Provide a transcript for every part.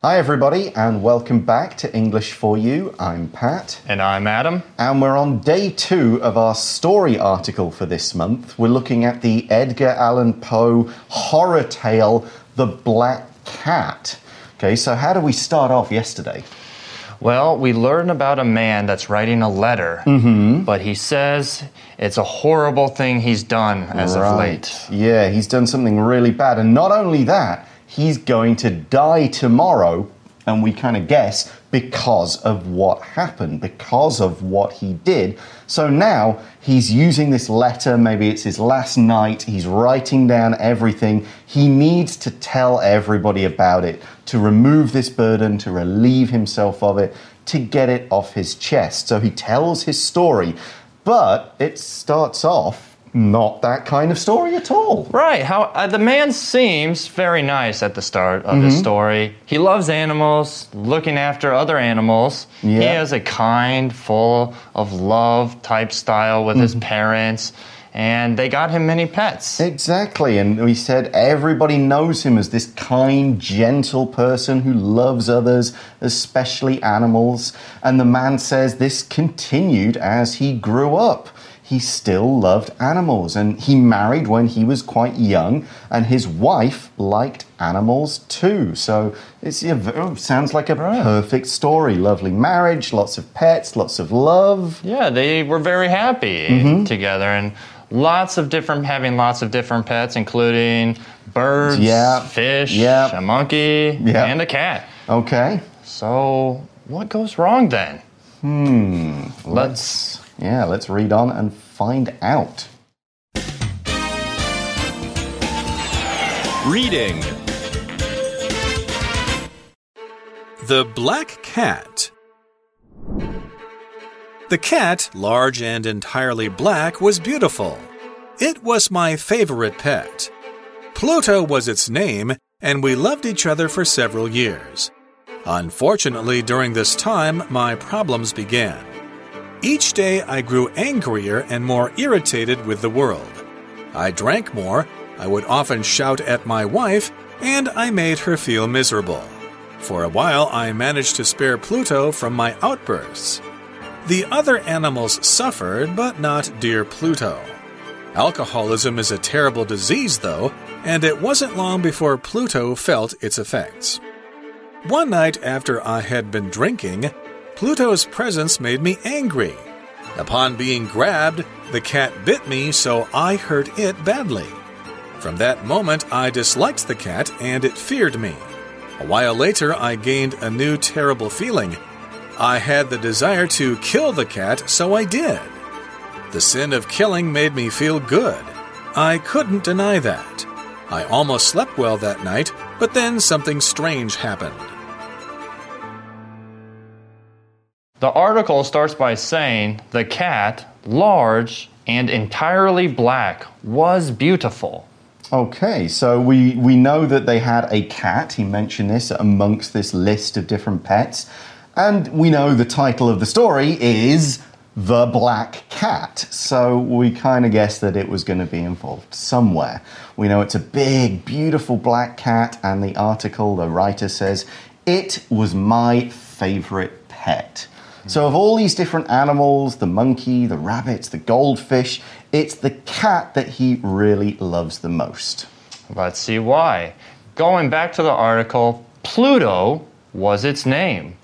Hi, everybody, and welcome back to English for You. I'm Pat. And I'm Adam. And we're on day two of our story article for this month. We're looking at the Edgar Allan Poe horror tale, The Black Cat. Okay, so how do we start off yesterday? Well, we learn about a man that's writing a letter, Mm-hmm. but he says it's a horrible thing he's done as of late. Yeah, he's done something really bad. And not only that, he's going to die tomorrow, and we kind of guess because of what happened, because of what he did. So now he's using this letter, maybe it's his last night, he's writing down everything. He needs to tell everybody about it, to remove this burden, to relieve himself of it, to get it off his chest. So he tells his story, but it starts off not that kind of story at all. Right. How uh, the man seems very nice at the start of his Mm-hmm. story. He loves animals, looking after other animals. He has a kind, full of love type style with Mm-hmm. his parents, and they got him many pets. Exactly, and we said everybody knows him as this kind, gentle person who loves others, especially animals. And the man says this continued as he grew up. He still loved animals, and he married when he was quite young, and his wife liked animals too. So it's, it sounds like a perfect story. Lovely marriage, lots of pets, lots of love. Yeah, they were very happy Mm-hmm. together and lots of different having lots of different pets including birds, Yeah, fish, yeah. a monkey, Yeah. and a cat. Okay, So, what goes wrong then? Hmm. Let's yeah, let's read on and find out. Reading The Black Cat. The cat, large and entirely black, was beautiful. It was my favorite pet. Pluto was its name, and we loved each other for several years. Unfortunately, during this time, my problems began. Each day I grew angrier and more irritated with the world. I drank more, I would often shout at my wife, and I made her feel miserable. For a while, I managed to spare Pluto from my outbursts. The other animals suffered, but not dear Pluto. Alcoholism is a terrible disease, though, and it wasn't long before Pluto felt its effects. One night after I had been drinking, Pluto's presence made me angry. Upon being grabbed, the cat bit me, so I hurt it badly. From that moment, I disliked the cat and it feared me. A while later, I gained a new terrible feeling. I had the desire to kill the cat, so I did. The sin of killing made me feel good. I couldn't deny that. I almost slept well that night, but then something strange happened. The article starts by saying the cat, large and entirely black, was beautiful. Okay, so we, we know that they had a cat. He mentioned this amongst this list of different pets. And we know the title of the story is The Black Cat. So we kind of guessed that it was going to be involved somewhere. We know it's a big, beautiful black cat, and the article, the writer says, it was my favorite pet. So, of all these different animals the monkey, the rabbits, the goldfish it's the cat that he really loves the most. Let's see why. Going back to the article, Pluto was its name,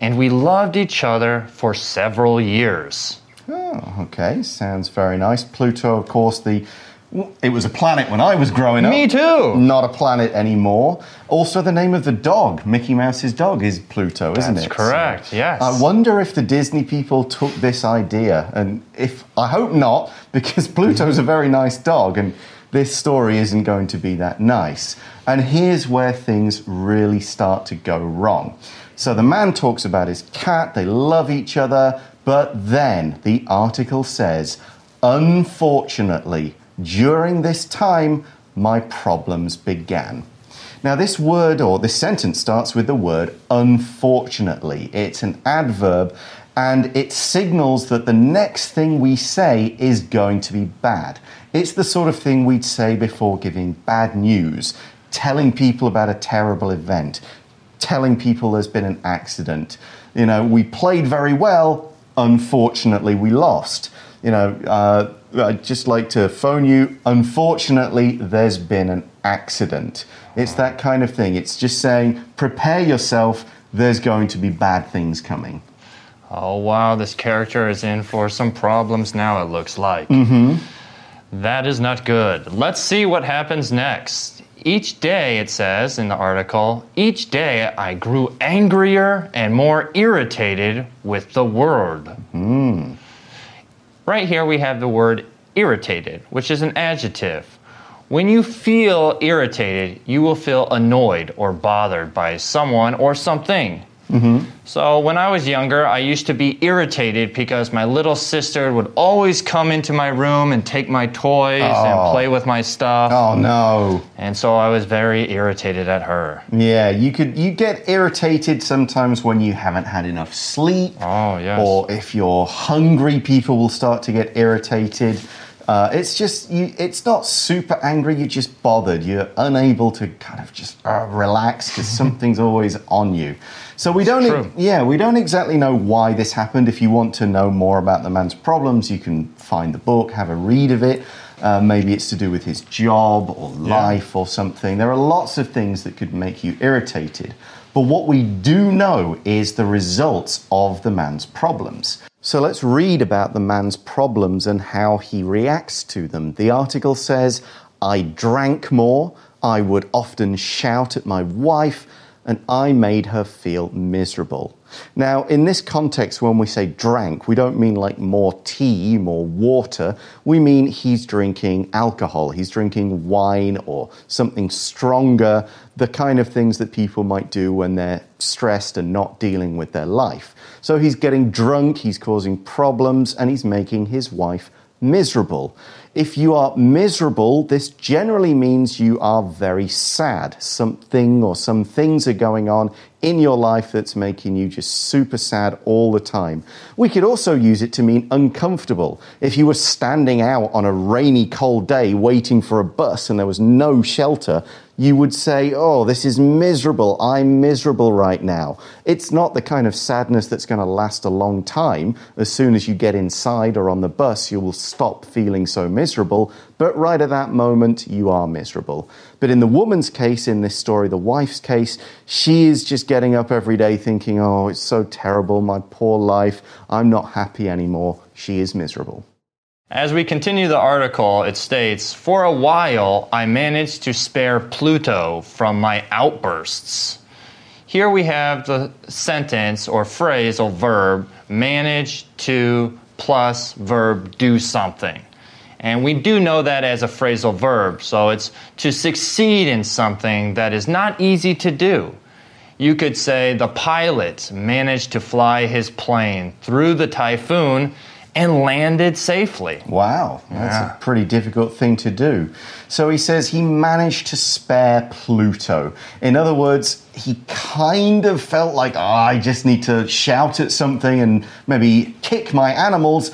and we loved each other for several years. Oh, okay, sounds very nice. Pluto, of course, the it was a planet when I was growing up. Me too. Not a planet anymore. Also, the name of the dog, Mickey Mouse's dog, is Pluto, isn't That's it? correct, yes. I wonder if the Disney people took this idea, and if I hope not, because Pluto's a very nice dog, and this story isn't going to be that nice. And here's where things really start to go wrong. So the man talks about his cat, they love each other, but then the article says, unfortunately, during this time, my problems began. Now, this word or this sentence starts with the word unfortunately. It's an adverb and it signals that the next thing we say is going to be bad. It's the sort of thing we'd say before giving bad news, telling people about a terrible event, telling people there's been an accident. You know, we played very well, unfortunately, we lost. You know, uh, I'd just like to phone you. Unfortunately, there's been an accident. It's that kind of thing. It's just saying, prepare yourself, there's going to be bad things coming. Oh, wow, this character is in for some problems now, it looks like. Mm-hmm. That is not good. Let's see what happens next. Each day, it says in the article, each day I grew angrier and more irritated with the world. Mm. Right here, we have the word irritated, which is an adjective. When you feel irritated, you will feel annoyed or bothered by someone or something. Mm-hmm. So, when I was younger, I used to be irritated because my little sister would always come into my room and take my toys Oh. and play with my stuff. Oh no. And so I was very irritated at her. Yeah, you could you get irritated sometimes when you haven't had enough sleep. Oh, yes. Or if you're hungry, people will start to get irritated. Uh, it's just you. It's not super angry. You're just bothered. You're unable to kind of just uh, relax because something's always on you. So we don't. true. Yeah, we don't exactly know why this happened. If you want to know more about the man's problems, you can find the book, have a read of it. Uh, maybe it's to do with his job or life or something. There are lots of things that could make you irritated. But what we do know is the results of the man's problems. So let's read about the man's problems and how he reacts to them. The article says, I drank more, I would often shout at my wife, and I made her feel miserable. Now, in this context, when we say drank, we don't mean like more tea, more water. We mean he's drinking alcohol, he's drinking wine or something stronger, the kind of things that people might do when they're stressed and not dealing with their life. So he's getting drunk, he's causing problems, and he's making his wife miserable. If you are miserable, this generally means you are very sad. Something or some things are going on in your life that's making you just super sad all the time. We could also use it to mean uncomfortable. If you were standing out on a rainy, cold day waiting for a bus and there was no shelter, you would say, Oh, this is miserable. I'm miserable right now. It's not the kind of sadness that's going to last a long time. As soon as you get inside or on the bus, you will stop feeling so miserable. But right at that moment, you are miserable. But in the woman's case, in this story, the wife's case, she is just getting up every day thinking, Oh, it's so terrible. My poor life. I'm not happy anymore. She is miserable. As we continue the article, it states For a while, I managed to spare Pluto from my outbursts. Here we have the sentence or phrasal verb manage to plus verb do something. And we do know that as a phrasal verb, so it's to succeed in something that is not easy to do. You could say the pilot managed to fly his plane through the typhoon and landed safely. Wow, that's Yeah. a pretty difficult thing to do. So he says he managed to spare Pluto. In other words, he kind of felt like, "Ah, I just need to shout at something and maybe kick my animals,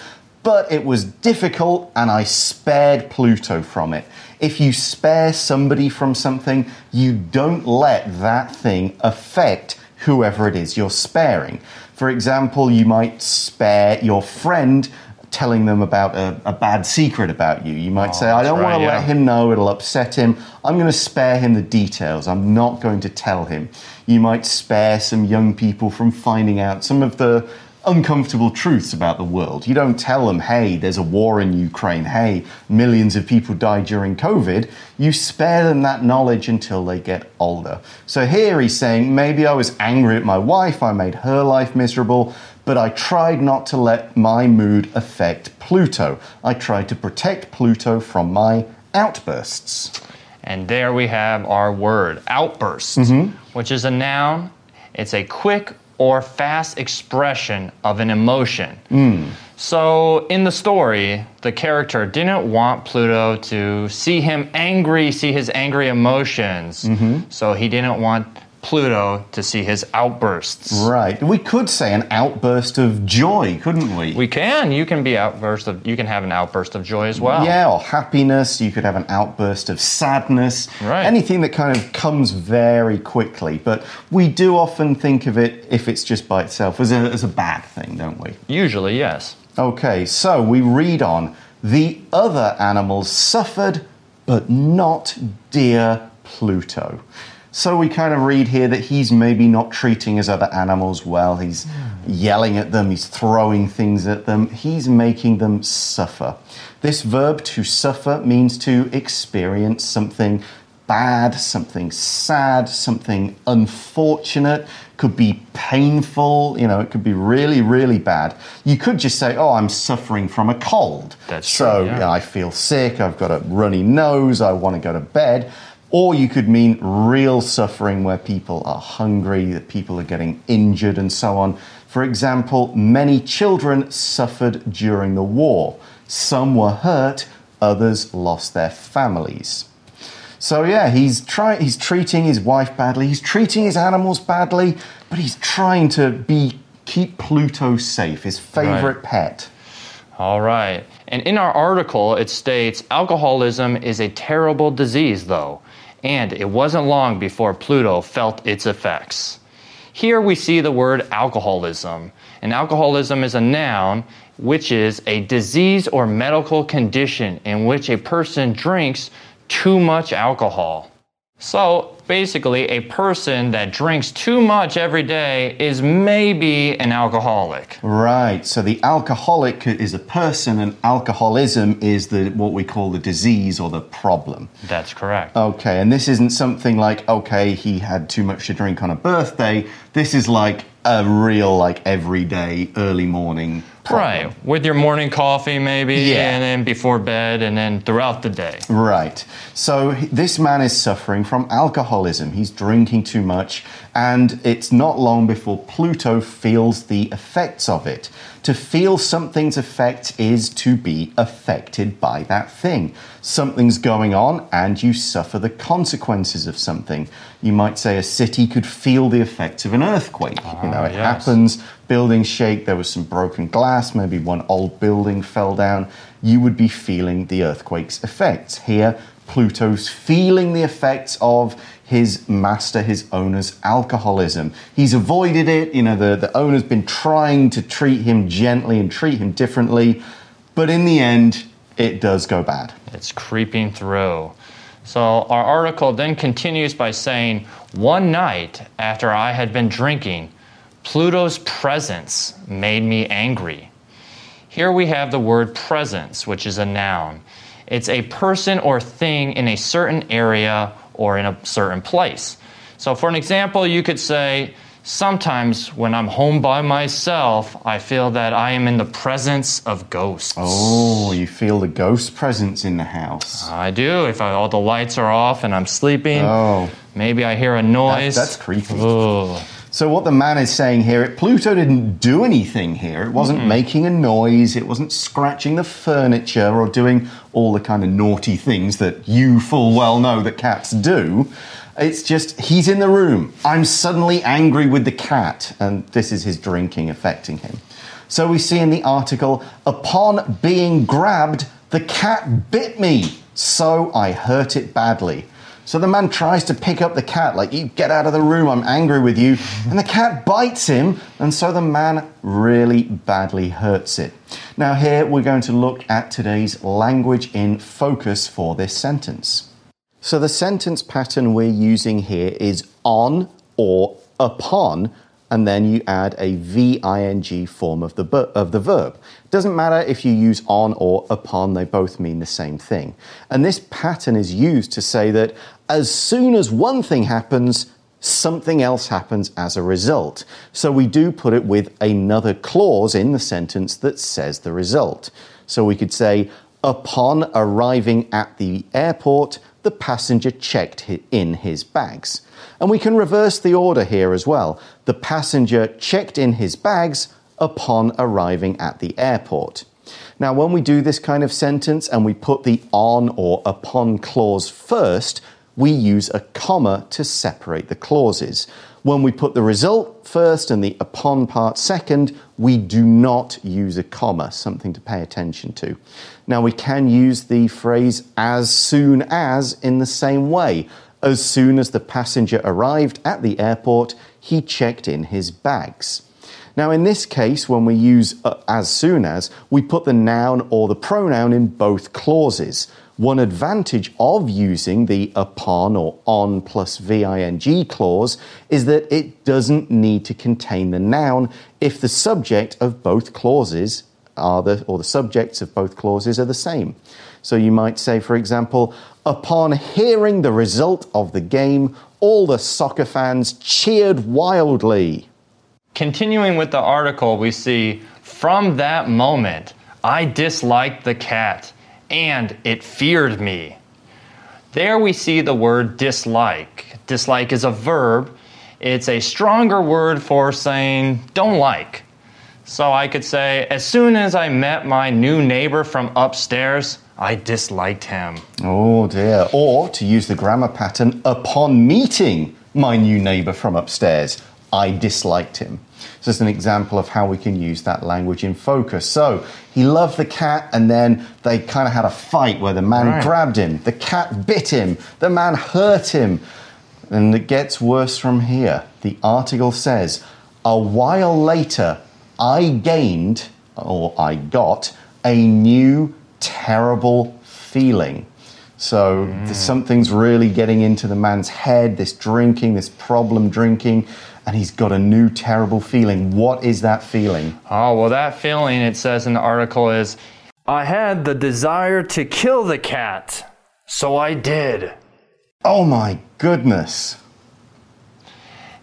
but it was difficult and I spared Pluto from it. If you spare somebody from something, you don't let that thing affect whoever it is you're sparing. For example, you might spare your friend telling them about a, a bad secret about you. You might oh, say, I don't want right, to let him know, it'll upset him. I'm going to spare him the details. I'm not going to tell him. You might spare some young people from finding out some of the uncomfortable truths about the world. You don't tell them, hey, there's a war in Ukraine, hey, millions of people died during COVID. You spare them that knowledge until they get older. So here he's saying, maybe I was angry at my wife, I made her life miserable, but I tried not to let my mood affect Pluto. I tried to protect Pluto from my outbursts. And there we have our word, outburst, mm-hmm. which is a noun. It's a quick or fast expression of an emotion. Hmm. So, in the story, the character didn't want Pluto to see him angry, see his angry emotions. Mm-hmm. So, he didn't want Pluto to see his outbursts. Right. We could say an outburst of joy, couldn't we? We can. You can be outburst of. You can have an outburst of joy as well. Yeah, or happiness. You could have an outburst of sadness. Right. Anything that kind of comes very quickly. But we do often think of it, if it's just by itself, as a, as a bad thing, don't we? Usually, yes. Okay, so we read on. The other animals suffered, but not dear Pluto. So we kind of read here that he's maybe not treating his other animals well. He's yelling at them, he's throwing things at them, he's making them suffer. This verb to suffer means to experience something bad, something sad, something unfortunate, could be painful, you know, it could be really, really bad. You could just say, Oh, I'm suffering from a cold. That's so true, yeah. you know, I feel sick, I've got a runny nose, I want to go to bed. Or you could mean real suffering where people are hungry, that people are getting injured, and so on. For example, many children suffered during the war. Some were hurt, others lost their families. So yeah, he's trying. He's treating his wife badly. He's treating his animals badly, but he's trying to be keep Pluto safe, his favorite pet. All right. And in our article, it states alcoholism is a terrible disease, though, and it wasn't long before Pluto felt its effects. Here we see the word alcoholism, and alcoholism is a noun which is a disease or medical condition in which a person drinks too much alcohol. So basically, a person that drinks too much every day is maybe an alcoholic. Right. So the alcoholic is a person, and alcoholism is the what we call the disease or the problem. That's correct. Okay, and this isn't something like okay, he had too much to drink on a birthday. This is like a real like everyday early morning problem. Right, with your morning coffee maybe, Yeah. and then before bed, and then throughout the day. Right. So this man is suffering from alcoholism. He's drinking too much, and it's not long before Pluto feels the effects of it. To feel something's effect is to be affected by that thing. Something's going on, and you suffer the consequences of something. You might say a city could feel the effects of an earthquake. you know, ah, it yes. happens, buildings shake, there was some broken glass, maybe one old building fell down. You would be feeling the earthquake's effects. Here, Pluto's feeling the effects of his master, his owner's alcoholism. He's avoided it. You know, the, the owner's been trying to treat him gently and treat him differently, but in the end, it does go bad. It's creeping through. So our article then continues by saying, One night after I had been drinking, Pluto's presence made me angry. Here we have the word presence, which is a noun. It's a person or thing in a certain area or in a certain place. So, for an example, you could say, Sometimes when I'm home by myself, I feel that I am in the presence of ghosts. Oh, you feel the ghost presence in the house. I do. If I, all the lights are off and I'm sleeping, Oh, maybe I hear a noise. that's creepy. Ugh. So what the man is saying here, Pluto didn't do anything here. It wasn't making a noise. It wasn't scratching the furniture or doing all the kind of naughty things that you full well know that cats do. It's just he's in the room. I'm suddenly angry with the cat, and this is his drinking affecting him. So we see in the article, upon being grabbed, the cat bit me, so I hurt it badly. So the man tries to pick up the cat, like, you get out of the room, I'm angry with you. And the cat bites him, and so the man really badly hurts it. Now, here we're going to look at today's language in focus for this sentence. So the sentence pattern we're using here is on or upon, and then you add a VING form of the, of the verb. Doesn't matter if you use on or upon, they both mean the same thing. And this pattern is used to say that as soon as one thing happens, something else happens as a result. So we do put it with another clause in the sentence that says the result. So we could say, upon arriving at the airport, the passenger checked in his bags. And we can reverse the order here as well. The passenger checked in his bags upon arriving at the airport. Now, when we do this kind of sentence and we put the on or upon clause first, we use a comma to separate the clauses. When we put the result first and the upon part second, we do not use a comma, something to pay attention to. Now, we can use the phrase as soon as in the same way. As soon as the passenger arrived at the airport, he checked in his bags. Now, in this case, when we use uh, as soon as, we put the noun or the pronoun in both clauses. One advantage of using the upon or on plus VING clause is that it doesn't need to contain the noun if the subject of both clauses are the, or the subjects of both clauses are the same. So you might say, for example, upon hearing the result of the game, all the soccer fans cheered wildly. Continuing with the article, we see from that moment, I disliked the cat and it feared me. There we see the word dislike. Dislike is a verb, it's a stronger word for saying don't like. So I could say, as soon as I met my new neighbor from upstairs, I disliked him. Oh dear. Or to use the grammar pattern, upon meeting my new neighbor from upstairs, I disliked him. So it's an example of how we can use that language in focus. So he loved the cat, and then they kind of had a fight where the man Right. grabbed him, the cat bit him, the man hurt him. And it gets worse from here. The article says, a while later, I gained, or I got, a new terrible feeling. So th- mm. something's really getting into the man's head, this drinking, this problem drinking, and he's got a new terrible feeling. What is that feeling? Oh, well, that feeling, it says in the article, is I had the desire to kill the cat, so I did. Oh my goodness.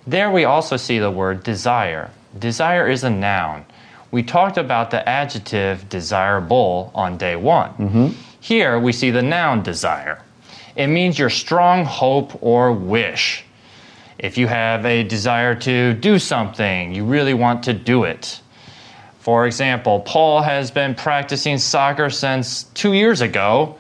There we also see the word desire. Desire is a noun. We talked about the adjective desirable on day one. Mm-hmm. Here we see the noun desire. It means your strong hope or wish. If you have a desire to do something, you really want to do it. For example, Paul has been practicing soccer since two years ago.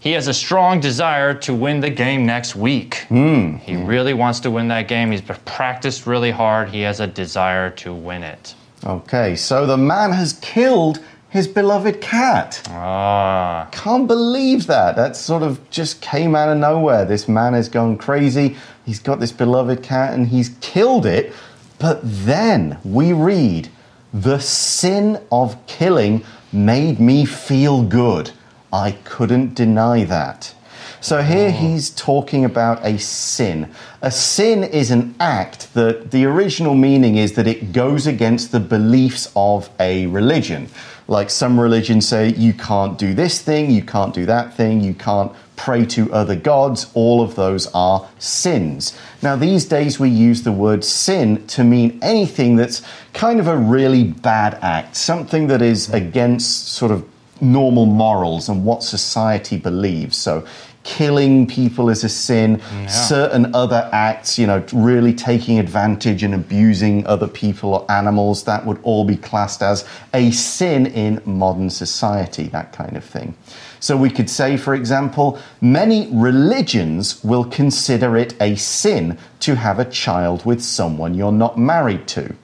He has a strong desire to win the game next week. Hmm. He really wants to win that game. He's practiced really hard. He has a desire to win it. Okay, so the man has killed his beloved cat. Ah, Can't believe that. That sort of just came out of nowhere. This man has gone crazy. He's got this beloved cat and he's killed it. But then we read, the sin of killing made me feel good. I couldn't deny that. So here oh. he's talking about a sin. A sin is an act that the original meaning is that it goes against the beliefs of a religion. Like some religions say, you can't do this thing, you can't do that thing, you can't pray to other gods. All of those are sins. Now, these days we use the word sin to mean anything that's kind of a really bad act, something that is against sort of normal morals and what society believes. So, killing people is a sin, certain other acts, you know, really taking advantage and abusing other people or animals, that would all be classed as a sin in modern society, that kind of thing. So, we could say, for example, many religions will consider it a sin to have a child with someone you're not married to.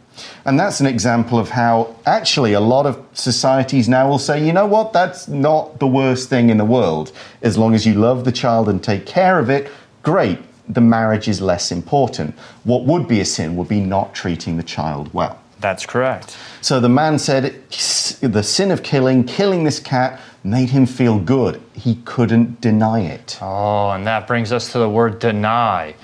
And that's an example of how actually a lot of societies now will say, you know what, that's not the worst thing in the world. As long as you love the child and take care of it, great, the marriage is less important. What would be a sin would be not treating the child well. that's correct. So the man said the sin of killing, killing this cat, made him feel good. He couldn't deny it. Oh, and that brings us to the word deny.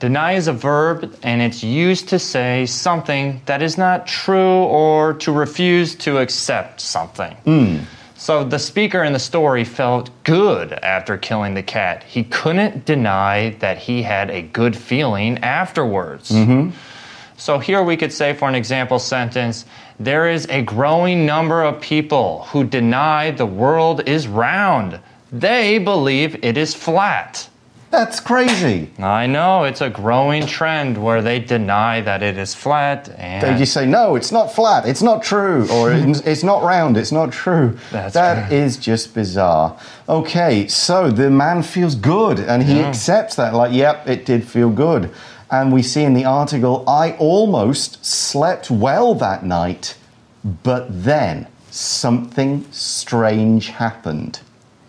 Deny is a verb and it's used to say something that is not true or to refuse to accept something. Hmm. So the speaker in the story felt good after killing the cat. He couldn't deny that he had a good feeling afterwards. Mm-hmm. So here we could say, for an example sentence, there is a growing number of people who deny the world is round. They believe it is flat. That's crazy. I know it's a growing trend where they deny that it is flat and They just say, no, it's not flat, it's not true, or it's not round, it's not true. That's That is just bizarre. Okay, so the man feels good and he accepts that, like, yep, it did feel good. And we see in the article, I almost slept well that night, but then something strange happened.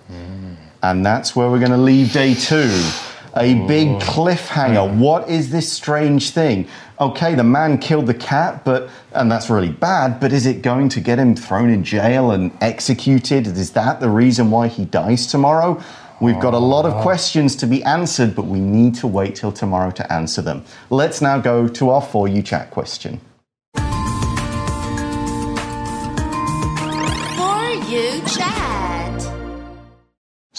Hmm. And that's where we're going to leave day two. A big oh. cliffhanger. What is this strange thing? Okay, the man killed the cat, but and that's really bad, but is it going to get him thrown in jail and executed? Is that the reason why he dies tomorrow? We've got a lot of oh. questions to be answered, but we need to wait till tomorrow to answer them. Let's now go to our For You Chat question.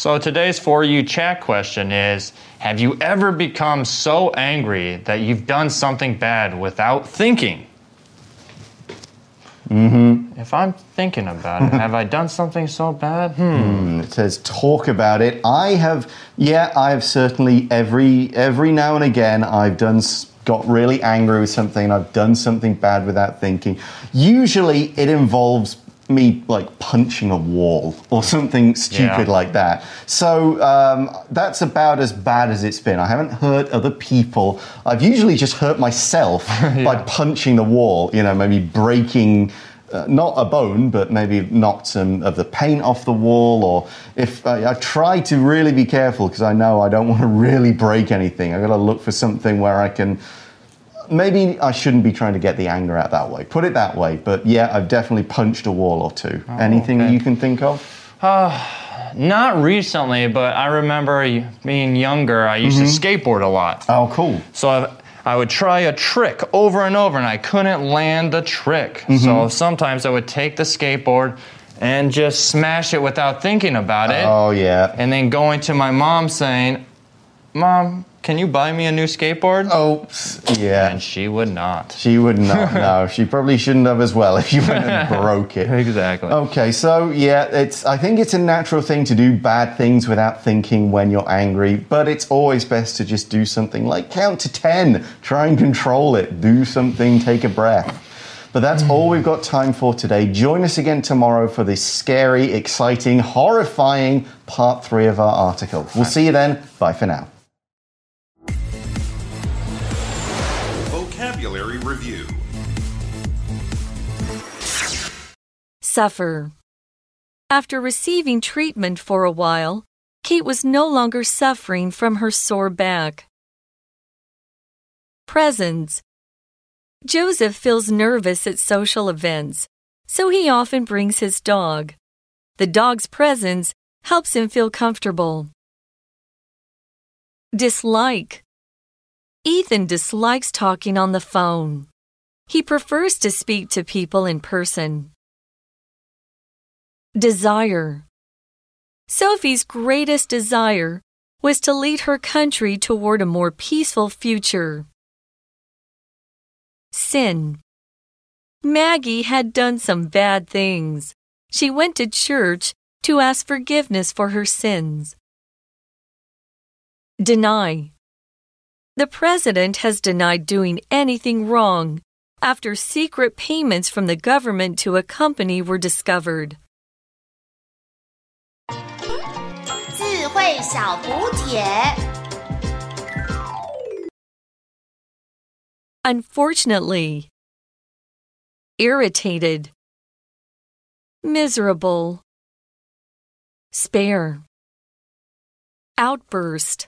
So today's for you chat question is have you ever become so angry that you've done something bad without thinking? Mm-hmm. If I'm thinking about it, have I done something so bad? Hmm. It says talk about it. I have, yeah, I have certainly every every now and again I've done got really angry with something. I've done something bad without thinking. Usually it involves me like punching a wall or something stupid Yeah. like that. So um, that's about as bad as it's been. I haven't hurt other people. I've usually just hurt myself by punching the wall. You know, maybe breaking uh, not a bone, but maybe knocked some of the paint off the wall. Or if I, I try to really be careful because I know I don't want to really break anything. I've got to look for something where I can. Maybe I shouldn't be trying to get the anger out that way. Put it that way. But yeah, I've definitely punched a wall or two. Oh, Anything okay. you can think of? Not recently, but I remember being younger, I used to mm-hmm. skateboard a lot. Oh, cool. So I, I would try a trick over and over, and I couldn't land the trick. So mm-hmm. sometimes I would take the skateboard and just smash it without thinking about it. Oh, yeah. and then going to my mom saying, Mom, can you buy me a new skateboard? Oh, yeah. And she would not. She would not. No, she probably shouldn't have as well if you went and broke it. Exactly. Okay, so yeah, it's. I think it's a natural thing to do bad things without thinking when you're angry, but it's always best to just do something like count to ten, try and control it, do something, take a breath. But that's all we've got time for today. Join us again tomorrow for this scary, exciting, horrifying part three of our article. We'll see you then. Bye for now. Vocabulary Review Suffer. After receiving treatment for a while, Kate was no longer suffering from her sore back. Presence. Joseph feels nervous at social events, so he often brings his dog. The dog's presence helps him feel comfortable. Dislike. Ethan dislikes talking on the phone. He prefers to speak to people in person. Desire. Sophie's greatest desire was to lead her country toward a more peaceful future. Sin. Maggie had done some bad things. She went to church to ask forgiveness for her sins. Deny. The president has denied doing anything wrong after secret payments from the government to a company were discovered. Unfortunately, irritated, miserable, spare, outburst.